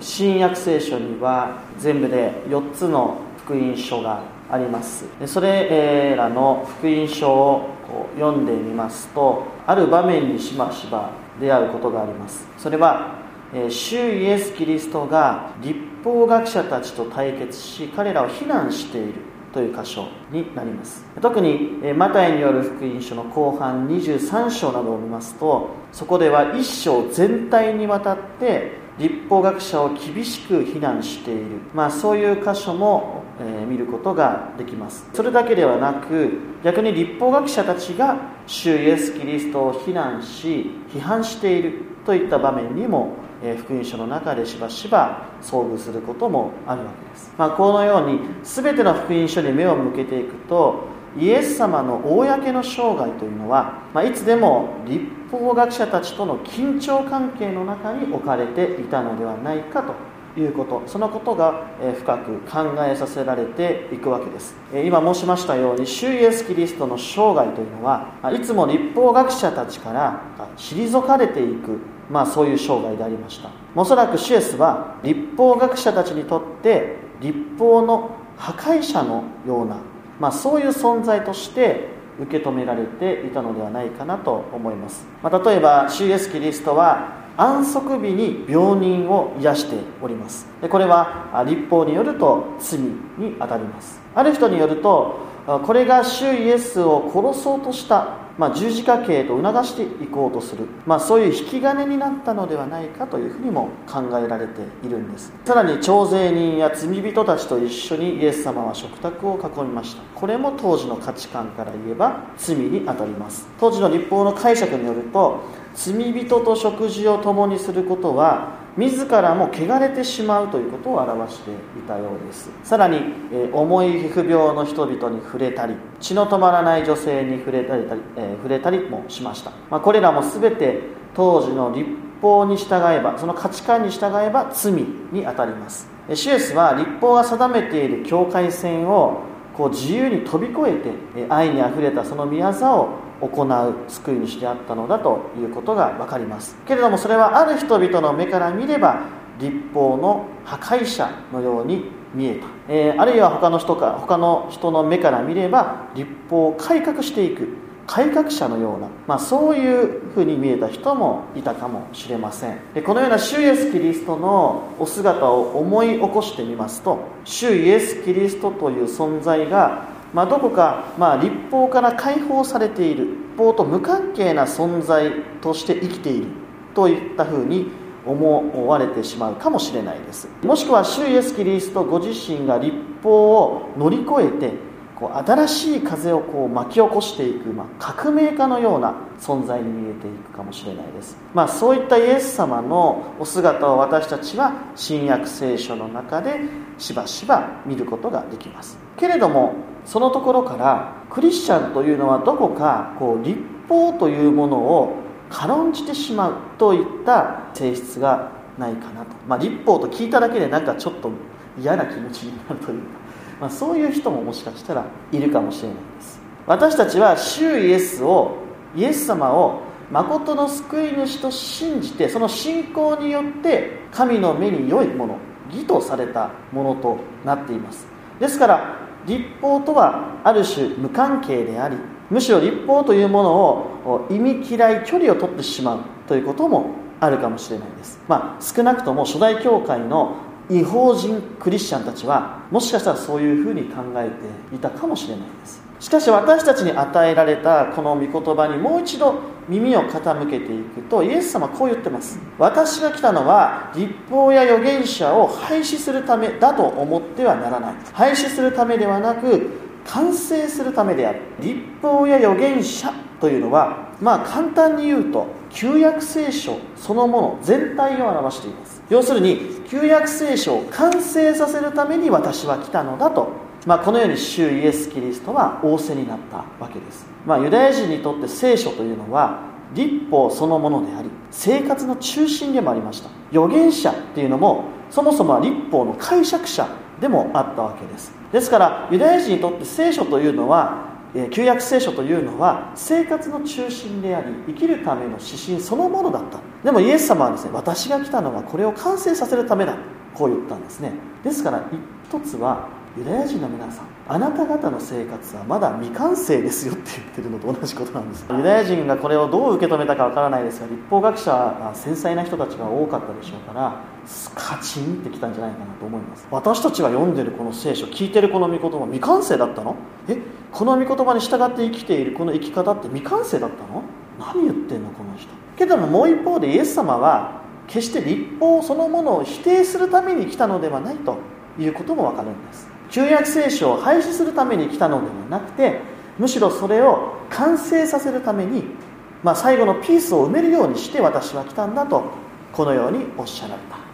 新約聖書には全部で4つの福音書があります。それらの福音書を読んでみますとある場面にしばしば出会うことがあります。それは主イエス・キリストが立法学者たちと対決し彼らを非難しているという箇所になります。特にマタイによる福音書の後半23章などを見ますとそこでは一章全体にわたって立法学者を厳しく非難している、まあ、そういう箇所も、え、見ることができます。それだけではなく逆に立法学者たちが主イエス・キリストを非難し批判しているといった場面にも、え、福音書の中でしばしば遭遇することもあるわけです、まあ、このように全ての福音書に目を向けていくとイエス様の公の生涯というのは、まあ、いつでも立法学者たちとの緊張関係の中に置かれていたのではないかということ。そのことが深く考えさせられていくわけです。今申しましたように主イエス・キリストの生涯というのはいつも立法学者たちから退かれていく、まあ、そういう生涯でありました。おそらくシエスは立法学者たちにとって立法の破壊者のようなまあ、そういう存在として受け止められていたのではないかなと思います、まあ、例えば CS キリストは安息日に病人を癒しております。でこれは立法によると罪にあたります。ある人によるとこれが主イエスを殺そうとしたまあ、十字架刑と促していこうとする、まあ、そういう引き金になったのではないかというふうにも考えられているんです。さらに徴税人や罪人たちと一緒にイエス様は食卓を囲みました。これも当時の価値観から言えば罪にあたります。当時の立法の解釈によると罪人と食事を共にすることは自らも汚れてしまうということを表していたようです。さらに、え重い皮膚病の人々に触れたり血の止まらない女性に触れたり、え、触れたりもしました、まあ、これらも全て当時の立法に従えばその価値観に従えば罪にあたります。シエスは立法が定めている境界線をこう自由に飛び越えて愛にあふれたその御業を行う救い主であったのだということが分かります。けれどもそれはある人々の目から見れば立法の破壊者のように見えた、えー、あるいは他の人か他の人の目から見れば立法を改革していく。改革者のような、まあ、そういうふうに見えた人もいたかもしれません。でこのような主イエス・キリストのお姿を思い起こしてみますと主イエス・キリストという存在がまあ、どこか、まあ、立法から解放されている立法と無関係な存在として生きているといったふうに思われてしまうかもしれないです。もしくは主イエス・キリストご自身が立法を乗り越えてこう新しい風をこう巻き起こしていく、まあ、革命家のような存在に見えていくかもしれないです、まあ、そういったイエス様のお姿を私たちは新約聖書の中でしばしば見ることができます。けれどもそのところからクリスチャンというのはどこかこう立法というものを軽んじてしまうといった性質がないかなと、まあ、立法と聞いただけでなんかちょっと嫌な気持ちになるというか、まあ、そういう人ももしかしたらいるかもしれないです。私たちは主イエスをイエス様を誠の救い主と信じてその信仰によって神の目に良いもの義とされたものとなっています。ですから立法とはある種無関係でありむしろ立法というものを意味嫌い距離を取ってしまうということもあるかもしれないです、まあ、少なくとも初代教会の違法人クリスチャンたちはもしかしたらそういうふうに考えていたかもしれないです。しかし私たちに与えられたこの御言葉にもう一度耳を傾けていくとイエス様はこう言ってます。私が来たのは立法や預言者を廃止するためだと思ってはならない。廃止するためではなく完成するためである。立法や預言者というのはまあ簡単に言うと旧約聖書そのもの全体を表しています。要するに旧約聖書を完成させるために私は来たのだと。まあ、このように主イエス・キリストは仰せになったわけです、まあ、ユダヤ人にとって聖書というのは立法そのものであり生活の中心でもありました。預言者っていうのもそもそもは立法の解釈者でもあったわけです。ですからユダヤ人にとって聖書というのは旧約聖書というのは生活の中心であり生きるための指針そのものだった。でもイエス様はですね私が来たのはこれを完成させるためだ。こう言ったんですね。ですから一つはユダヤ人の皆さんあなた方の生活はまだ未完成ですよって言ってるのと同じことなんです。ユダヤ人がこれをどう受け止めたかわからないですが立法学者は繊細な人たちが多かったでしょうからカチンってきたんじゃないかなと思います。私たちが読んでるこの聖書聞いてるこの御言葉未完成だったの？え？この御言葉に従って生きているこの生き方って未完成だったの？何言ってんのこの人？けどももう一方でイエス様は決して立法そのものを否定するために来たのではないということもわかるんです。旧約聖書を廃止するために来たのではなくてむしろそれを完成させるために、まあ、最後のピースを埋めるようにして私は来たんだとこのようにおっしゃられた。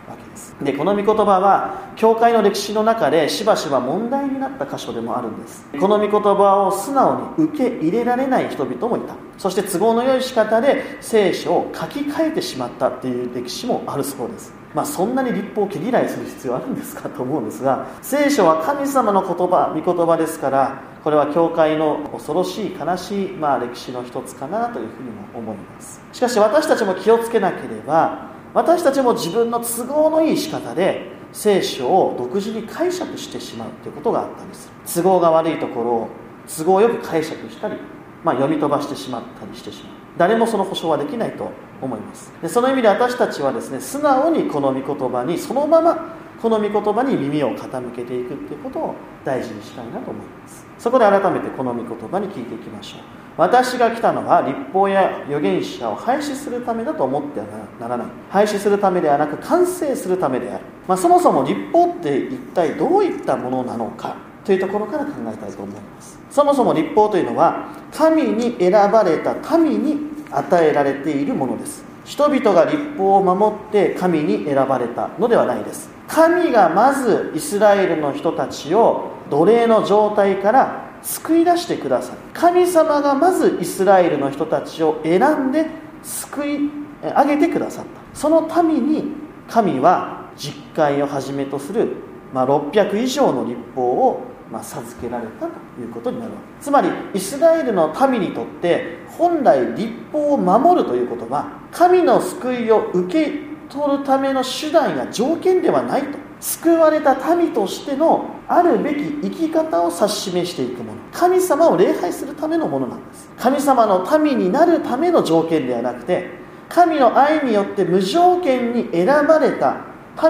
でこの御言葉は教会の歴史の中でしばしば問題になった箇所でもあるんです。この御言葉を素直に受け入れられない人々もいた。そして都合の良い仕方で聖書を書き換えてしまったっていう歴史もあるそうです。まあ、そんなに立法を毛嫌いする必要あるんですかと思うんですが聖書は神様の言葉御言葉ですからこれは教会の恐ろしい悲しい、まあ、歴史の一つかなというふうにも思います。しかし私たちも気をつけなければ私たちも自分の都合のいい仕方で聖書を独自に解釈してしまうということがあったりす。る都合が悪いところを都合よく解釈したり、まあ、読み飛ばしてしまったりしてしまう。誰もその保証はできないと思います。でその意味で私たちはですね素直にこの御言葉にそのままこの御言葉に耳を傾けていくっていうことを大事にしたいなと思います。そこで改めてこの御言葉に聞いていきましょう。私が来たのは立法や預言者を廃止するためだと思ってはならない。廃止するためではなく完成するためである、まあ、そもそも立法って一体どういったものなのかというところから考えたいと思います。そもそも立法というのは神に選ばれた民に与えられているものです。人々が立法を守って神に選ばれたのではないです。神がまずイスラエルの人たちを奴隷の状態から救い出してくださる神様がまずイスラエルの人たちを選んで救い上げてくださった。その民に神は実会をはじめとする、まあ、600以上の立法をまあ、授けられたということになるわけ。つまりイスラエルの民にとって本来立法を守るということは神の救いを受け取るための手段や条件ではないと。救われた民としてのあるべき生き方を指し示していくもの。神様を礼拝するためのものなんです。神様の民になるための条件ではなくて神の愛によって無条件に選ばれた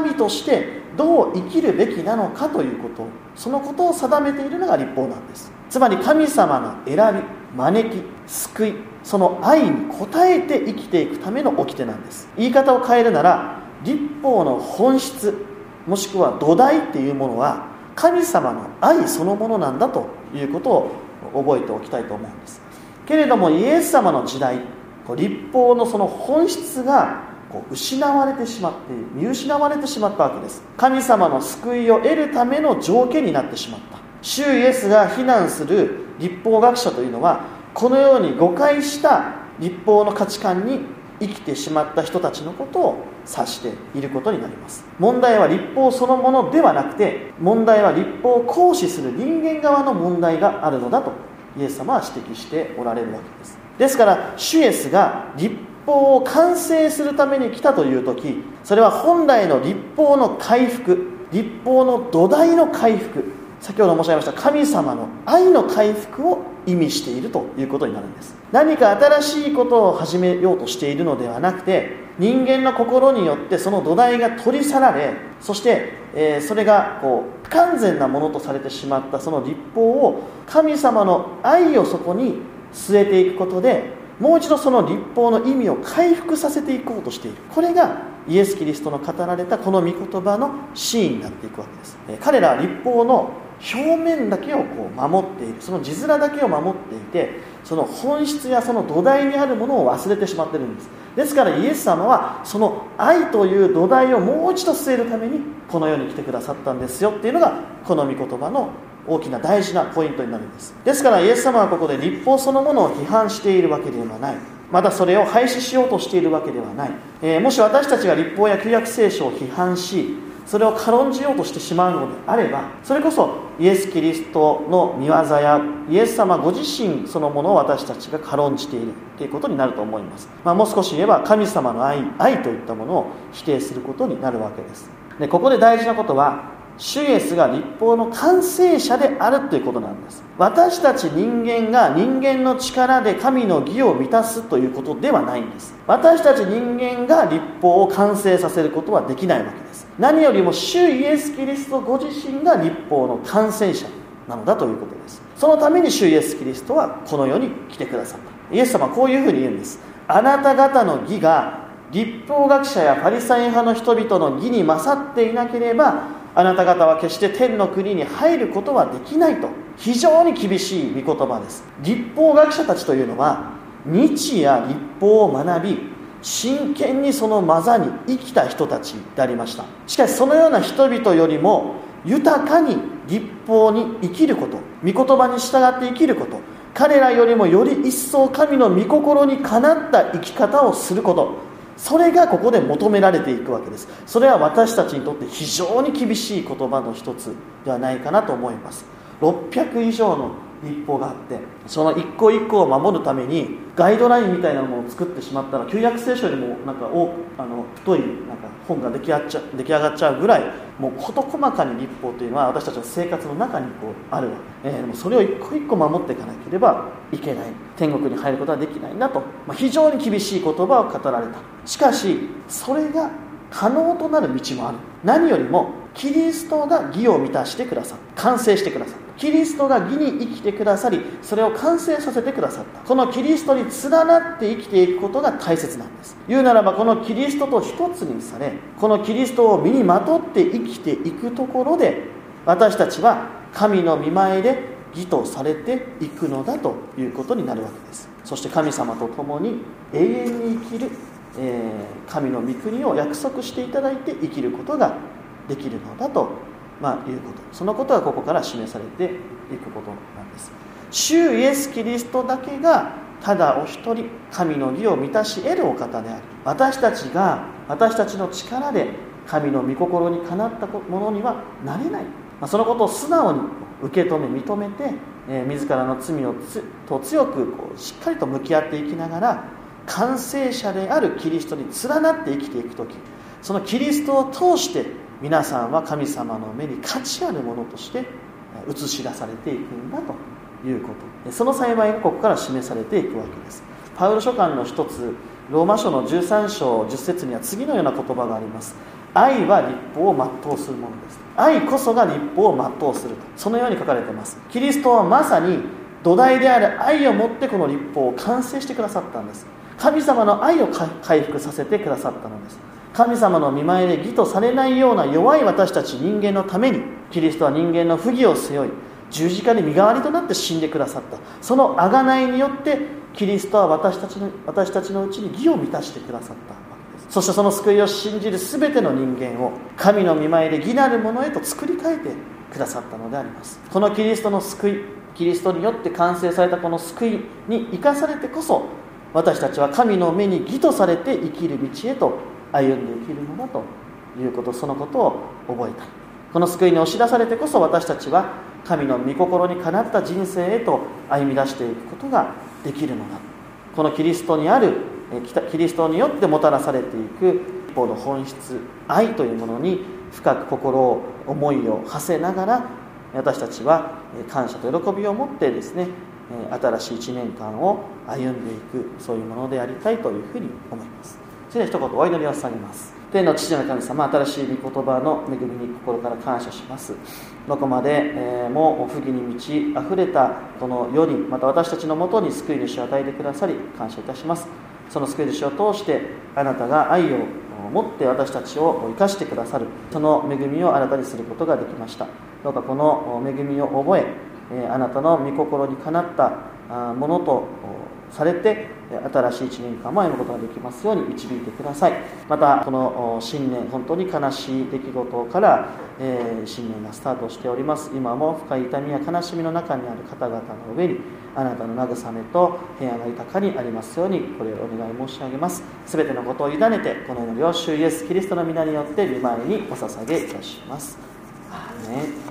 民としてどう生きるべきなのかということ。そのことを定めているのが立法なんです。つまり神様の選び招き救いその愛に応えて生きていくための掟なんです。言い方を変えるなら立法の本質もしくは土台っていうものは神様の愛そのものなんだということを覚えておきたいと思うんです。けれどもイエス様の時代立法のその本質がこう失われてしまっている見失われてしまったわけです。神様の救いを得るための条件になってしまった。主イエスが非難する立法学者というのはこのように誤解した立法の価値観に生きてしまった人たちのことを指していることになります。問題は立法そのものではなくて問題は立法を行使する人間側の問題があるのだとイエス様は指摘しておられるわけです。ですから主イエスが立法を完成するために来たという時それは本来の立法の回復立法の土台の回復先ほど申し上げました神様の愛の回復を意味しているということになるんです。何か新しいことを始めようとしているのではなくて人間の心によってその土台が取り去られそして、えー、それがこう不完全なものとされてしまったその立法を神様の愛をそこに据えていくことでもう一度その立法の意味を回復させていこうとしている。これがイエス・キリストの語られたこの御言葉の真意になっていくわけです。彼らは立法の表面だけをこう守っている。その字面だけを守っていてその本質やその土台にあるものを忘れてしまってるんです。ですからイエス様はその愛という土台をもう一度据えるためにこの世に来てくださったんですよっていうのがこの御言葉の大きな大事なポイントになるんです。ですからイエス様はここで立法そのものを批判しているわけではない。またそれを廃止しようとしているわけではない、えー、もし私たちが立法や旧約聖書を批判しそれを軽んじようとしてしまうのであればそれこそイエス・キリストの見業やイエス様ご自身そのものを私たちが軽んじている。ということになると思います、まあ、もう少し言えば神様の愛愛といったものを否定することになるわけです。でここで大事なことは主イエスが立法の完成者であるということなんです。私たち人間が人間の力で神の義を満たすということではないんです。私たち人間が立法を完成させることはできないわけです。何よりも主イエス・キリストご自身が立法の完成者なのだということです。そのために主イエス・キリストはこの世に来てくださった。イエス様はこういうふうに言うんです。あなた方の義が立法学者やパリサイン派の人々の義に勝っていなければあなた方は決して天の国に入ることはできないと。非常に厳しい御言葉です。立法学者たちというのは日夜立法を学び真剣にその技に生きた人たちでありました。しかしそのような人々よりも豊かに立法に生きること御言葉に従って生きること彼らよりもより一層神の御心にかなった生き方をすること。それがここで求められていくわけです。それは私たちにとって非常に厳しい言葉の一つではないかなと思います。600以上の立法があってその一個一個を守るためにガイドラインみたいなものを作ってしまったら旧約聖書よりもなんか多あの太いなんか本が出来上っちゃ出来上がっちゃうぐらいもう事細かに立法というのは私たちの生活の中にこうあるわ、えー、でもそれを一個一個守っていかなければいけない。天国に入ることはできないんだと、まあ、非常に厳しい言葉を語られた。しかしそれが可能となる道もある。何よりもキリストが義を満たしてくださった。完成してくださった。キリストが義に生きてくださりそれを完成させてくださった。このキリストに連なって生きていくことが大切なんです。言うならばこのキリストと一つにされこのキリストを身にまとって生きていくところで私たちは神の見前で義とされていくのだということになるわけです。そして神様と共に永遠に生きる、えー、神の御国を約束していただいて生きることができるのだとまあ、いうこと。そのことがここから示されていくことなんです。主イエス・キリストだけがただお一人神の義を満たし得るお方である私たちが私たちの力で神の御心にかなったものにはなれない、まあ、そのことを素直に受け止め認めて、えー、自らの罪をと強くこうしっかりと向き合っていきながら完成者であるキリストに連なって生きていく時そのキリストを通して皆さんは神様の目に価値あるものとして映し出されていくんだということ。その幸いがここから示されていくわけです。パウロ書簡の一つローマ書の13章10節には次のような言葉があります。愛は立法を全うするものです。愛こそが立法を全うすると。そのように書かれています。キリストはまさに土台である愛をもってこの立法を完成してくださったんです。神様の愛を回復させてくださったのです。神様の見前で義とされないような弱い私たち人間のためにキリストは人間の不義を背負い十字架に身代わりとなって死んでくださった。その贖いによってキリストは私たちの私たちのうちに義を満たしてくださったわけです。そしてその救いを信じる全ての人間を神の見前で義なるものへと作り変えてくださったのであります。このキリストの救いキリストによって完成されたこの救いに生かされてこそ私たちは神の目に義とされて生きる道へと歩んで生きるのだということそのことを覚えた。この救いに押し出されてこそ私たちは神の御心にかなった人生へと歩み出していくことができるのだ。このキリストにあるキリストによってもたらされていく一方の本質愛というものに深く心を思いを馳せながら私たちは感謝と喜びを持ってですね新しい1年間を歩んでいくそういうものでありたいというふうに思います。それでは一言お祈りを捧げます。天の父の神様新しい御言葉の恵みに心から感謝します。どこまで、えも不義に満ち溢れたこの世にまた私たちのもとに救い主を与えてくださり感謝いたします。その救い主を通してあなたが愛を持って私たちを生かしてくださる。その恵みを新たにすることができました。どうかこの恵みを覚えあなたの御心にかなったものとされて新しい1年間も歩むことができますように導いてください。またこの新年本当に悲しい出来事から、え、新年がスタートしております。今も深い痛みや悲しみの中にある方々の上にあなたの慰めと平安が豊かにありますようにこれをお願い申し上げます。全てのことを委ねてこの世の領主イエス・キリストの皆によって御前にお捧げいたします。アーメン。